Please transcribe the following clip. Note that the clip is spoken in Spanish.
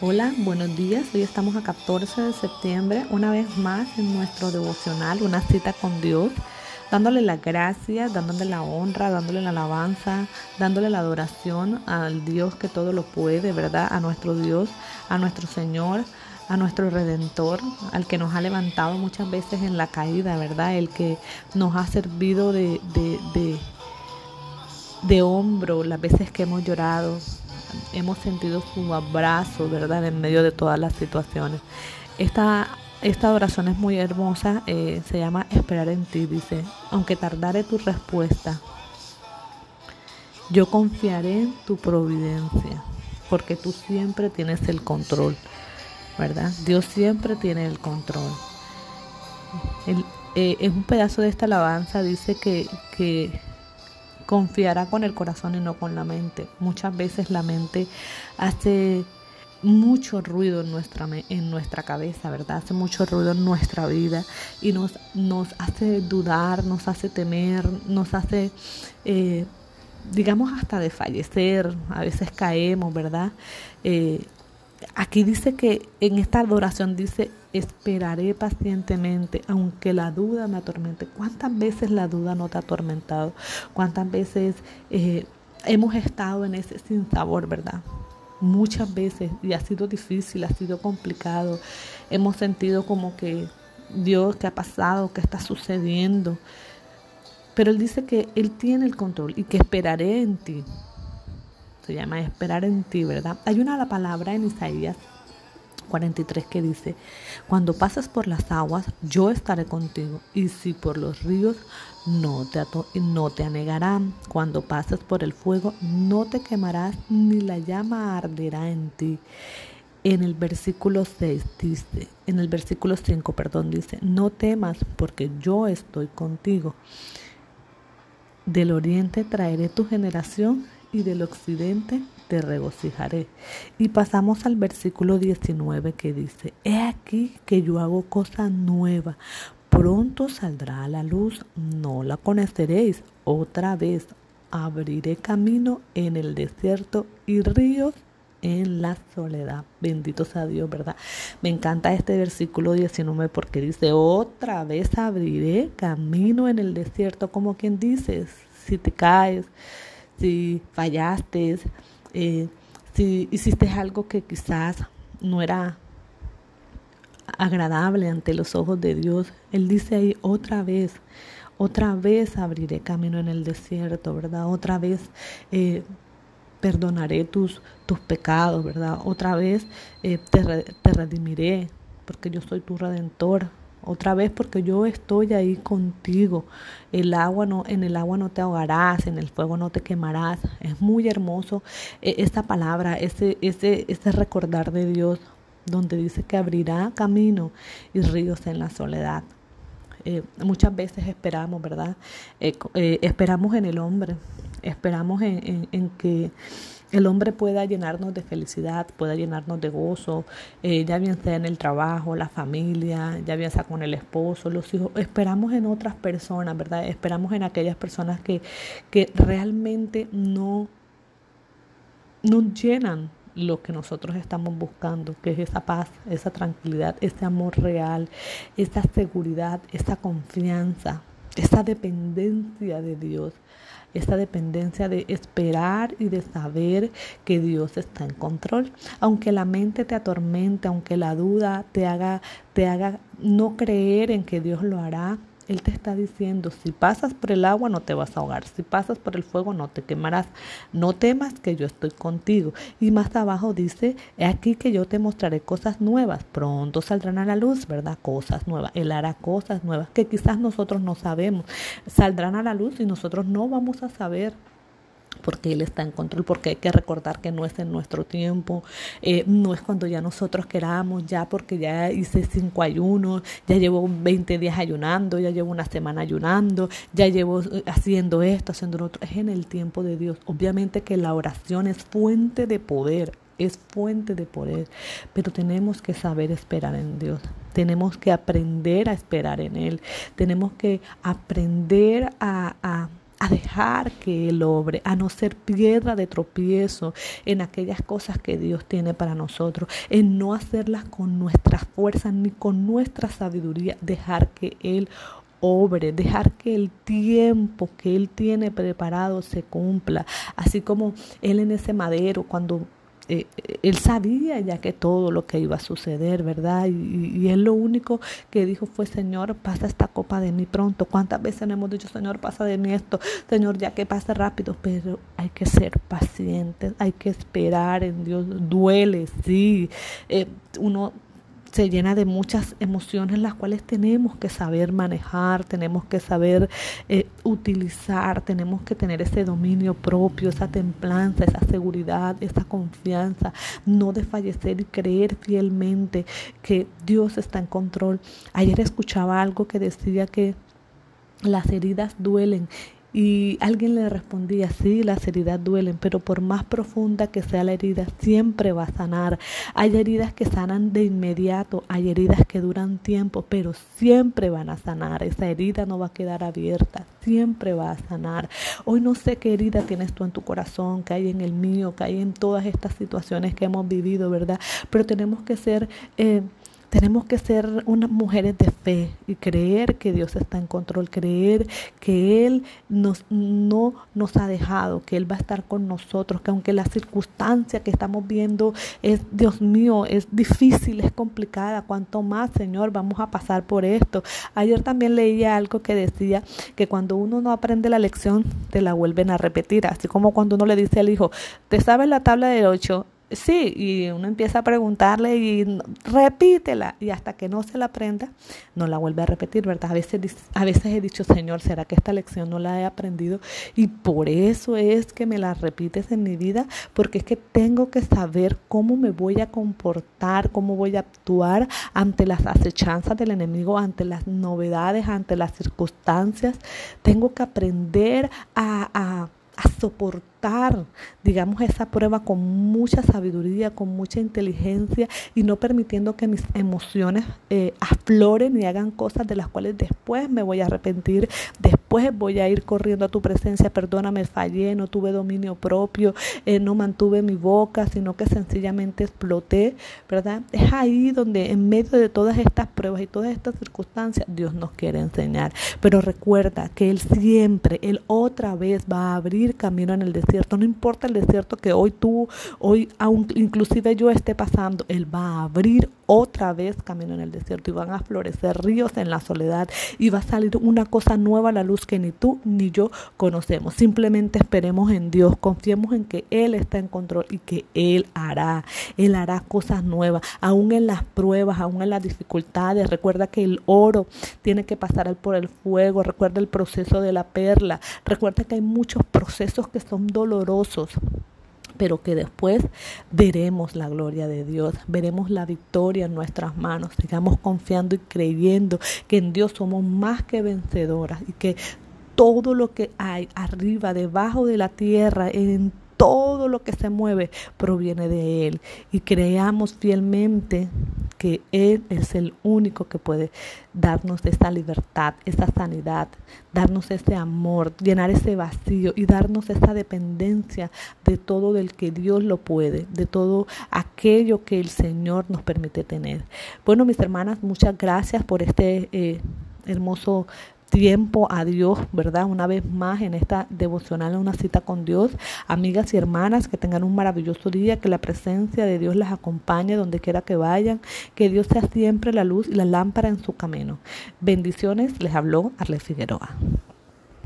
Hola, buenos días. Hoy estamos a 14 de septiembre, una vez más en nuestro devocional, una cita con Dios, dándole la gracia, dándole la honra, dándole la alabanza, dándole la adoración al Dios que todo lo puede, ¿verdad? A nuestro Dios, a nuestro Señor, a nuestro Redentor, al que nos ha levantado muchas veces en la caída, ¿verdad? El que nos ha servido de, de, de, de hombro las veces que hemos llorado, hemos sentido su abrazo, ¿verdad? En medio de todas las situaciones. Esta, esta oración es muy hermosa, eh, se llama Esperar en ti, dice, aunque tardare tu respuesta, yo confiaré en tu providencia, porque tú siempre tienes el control, ¿verdad? Dios siempre tiene el control. El, eh, en un pedazo de esta alabanza dice que, que confiará con el corazón y no con la mente. Muchas veces la mente hace mucho ruido en nuestra, en nuestra cabeza, ¿verdad? Hace mucho ruido en nuestra vida y nos, nos hace dudar, nos hace temer, nos hace, eh, digamos, hasta de fallecer. A veces caemos, ¿verdad? Eh, aquí dice que en esta adoración dice, esperaré pacientemente, aunque la duda me atormente. ¿Cuántas veces la duda no te ha atormentado? ¿Cuántas veces eh, hemos estado en ese sinsabor, verdad? Muchas veces, y ha sido difícil, ha sido complicado. Hemos sentido como que, Dios, ¿qué ha pasado? ¿Qué está sucediendo? Pero Él dice que Él tiene el control y que esperaré en ti se llama esperar en ti, ¿verdad? Hay una palabra en Isaías 43 que dice, cuando pases por las aguas, yo estaré contigo, y si por los ríos, no te, no te anegarán. Cuando pases por el fuego, no te quemarás, ni la llama arderá en ti. En el versículo 6 dice, en el versículo 5, perdón, dice, no temas porque yo estoy contigo. Del oriente traeré tu generación y del occidente te regocijaré. Y pasamos al versículo 19 que dice, He aquí que yo hago cosa nueva, pronto saldrá la luz, no la conoceréis. Otra vez abriré camino en el desierto y ríos en la soledad. Bendito sea Dios, ¿verdad? Me encanta este versículo 19 porque dice, otra vez abriré camino en el desierto, como quien dice, si te caes, si fallaste, eh, si hiciste algo que quizás no era agradable ante los ojos de Dios. Él dice ahí otra vez, otra vez abriré camino en el desierto, ¿verdad? Otra vez eh, perdonaré tus, tus pecados, ¿verdad? Otra vez eh, te, te redimiré, porque yo soy tu redentor, otra vez porque yo estoy ahí contigo. El agua no, en el agua no te ahogarás, en el fuego no te quemarás. Es muy hermoso eh, esta palabra, ese, ese, ese recordar de Dios, donde dice que abrirá camino y ríos en la soledad. Eh, muchas veces esperamos, ¿verdad? Eh, esperamos en el hombre, esperamos en, en que el hombre pueda llenarnos de felicidad, pueda llenarnos de gozo, eh, ya bien sea en el trabajo, la familia, ya bien sea con el esposo, los hijos. Esperamos en otras personas, ¿verdad? Esperamos en aquellas personas que, que realmente no nos llenan lo que nosotros estamos buscando, que es esa paz, esa tranquilidad, ese amor real, esa seguridad, esa confianza, esa dependencia de Dios esta dependencia de esperar y de saber que Dios está en control. Aunque la mente te atormente, aunque la duda te haga, te haga no creer en que Dios lo hará, él te está diciendo, si pasas por el agua no te vas a ahogar, si pasas por el fuego no te quemarás, no temas que yo estoy contigo. Y más abajo dice, he aquí que yo te mostraré cosas nuevas, pronto saldrán a la luz, ¿verdad? Cosas nuevas, Él hará cosas nuevas que quizás nosotros no sabemos, saldrán a la luz y nosotros no vamos a saber porque Él está en control, porque hay que recordar que no es en nuestro tiempo, eh, no es cuando ya nosotros queramos, ya porque ya hice cinco ayunos, ya llevo 20 días ayunando, ya llevo una semana ayunando, ya llevo eh, haciendo esto, haciendo lo otro, es en el tiempo de Dios. Obviamente que la oración es fuente de poder, es fuente de poder, pero tenemos que saber esperar en Dios. Tenemos que aprender a esperar en Él. Tenemos que aprender a a dejar que Él obre, a no ser piedra de tropiezo en aquellas cosas que Dios tiene para nosotros, en no hacerlas con nuestras fuerzas ni con nuestra sabiduría, dejar que Él obre, dejar que el tiempo que Él tiene preparado se cumpla, así como Él en ese madero, cuando eh, él sabía ya que todo lo que iba a suceder, ¿verdad? Y, él lo único que dijo fue, Señor, pasa esta copa de mí pronto. ¿Cuántas veces le hemos dicho, Señor, pasa de mí esto? Señor, ya que pase rápido, pero hay que ser pacientes, hay que esperar en Dios. Duele, sí. Eh, uno se llena de muchas emociones las cuales tenemos que saber manejar, tenemos que saber eh, utilizar, tenemos que tener ese dominio propio, esa templanza, esa seguridad, esa confianza, no desfallecer y creer fielmente que Dios está en control. Ayer escuchaba algo que decía que las heridas duelen y alguien le respondía, sí, las heridas duelen, pero por más profunda que sea la herida, siempre va a sanar. Hay heridas que sanan de inmediato, hay heridas que duran tiempo, pero siempre van a sanar. Esa herida no va a quedar abierta, siempre va a sanar. Hoy no sé qué herida tienes tú en tu corazón, que hay en el mío, que hay en todas estas situaciones que hemos vivido, ¿verdad? Pero tenemos que ser... Eh, tenemos que ser unas mujeres de fe y creer que Dios está en control, creer que Él nos, no nos ha dejado, que Él va a estar con nosotros, que aunque la circunstancia que estamos viendo es, Dios mío, es difícil, es complicada, cuanto más, Señor, vamos a pasar por esto. Ayer también leía algo que decía que cuando uno no aprende la lección, te la vuelven a repetir, así como cuando uno le dice al hijo, ¿te sabes la tabla de 8? Sí, y uno empieza a preguntarle y repítela y hasta que no se la aprenda, no la vuelve a repetir, ¿verdad? A veces, a veces he dicho, Señor, ¿será que esta lección no la he aprendido? Y por eso es que me la repites en mi vida, porque es que tengo que saber cómo me voy a comportar, cómo voy a actuar ante las acechanzas del enemigo, ante las novedades, ante las circunstancias. Tengo que aprender a, a, a soportar digamos, esa prueba con mucha sabiduría, con mucha inteligencia y no permitiendo que mis emociones eh, afloren y hagan cosas de las cuales después me voy a arrepentir, después voy a ir corriendo a tu presencia, perdóname, fallé, no tuve dominio propio, eh, no mantuve mi boca, sino que sencillamente exploté, ¿verdad? Es ahí donde en medio de todas estas pruebas y todas estas circunstancias, Dios nos quiere enseñar. Pero recuerda que Él siempre, Él otra vez va a abrir camino en el no importa el desierto que hoy tú, hoy aún inclusive yo esté pasando, Él va a abrir otra vez camino en el desierto y van a florecer ríos en la soledad y va a salir una cosa nueva a la luz que ni tú ni yo conocemos. Simplemente esperemos en Dios, confiemos en que Él está en control y que Él hará, Él hará cosas nuevas, aún en las pruebas, aún en las dificultades. Recuerda que el oro tiene que pasar por el fuego, recuerda el proceso de la perla, recuerda que hay muchos procesos que son dolorosos pero que después veremos la gloria de Dios, veremos la victoria en nuestras manos, sigamos confiando y creyendo que en Dios somos más que vencedoras y que todo lo que hay arriba, debajo de la tierra, en todo lo que se mueve proviene de Él. Y creamos fielmente que Él es el único que puede darnos esa libertad, esa sanidad, darnos ese amor, llenar ese vacío y darnos esa dependencia de todo del que Dios lo puede, de todo aquello que el Señor nos permite tener. Bueno, mis hermanas, muchas gracias por este... Eh, hermoso tiempo a Dios, ¿verdad? Una vez más en esta devocional, una cita con Dios. Amigas y hermanas, que tengan un maravilloso día, que la presencia de Dios las acompañe donde quiera que vayan, que Dios sea siempre la luz y la lámpara en su camino. Bendiciones, les habló Arle Figueroa.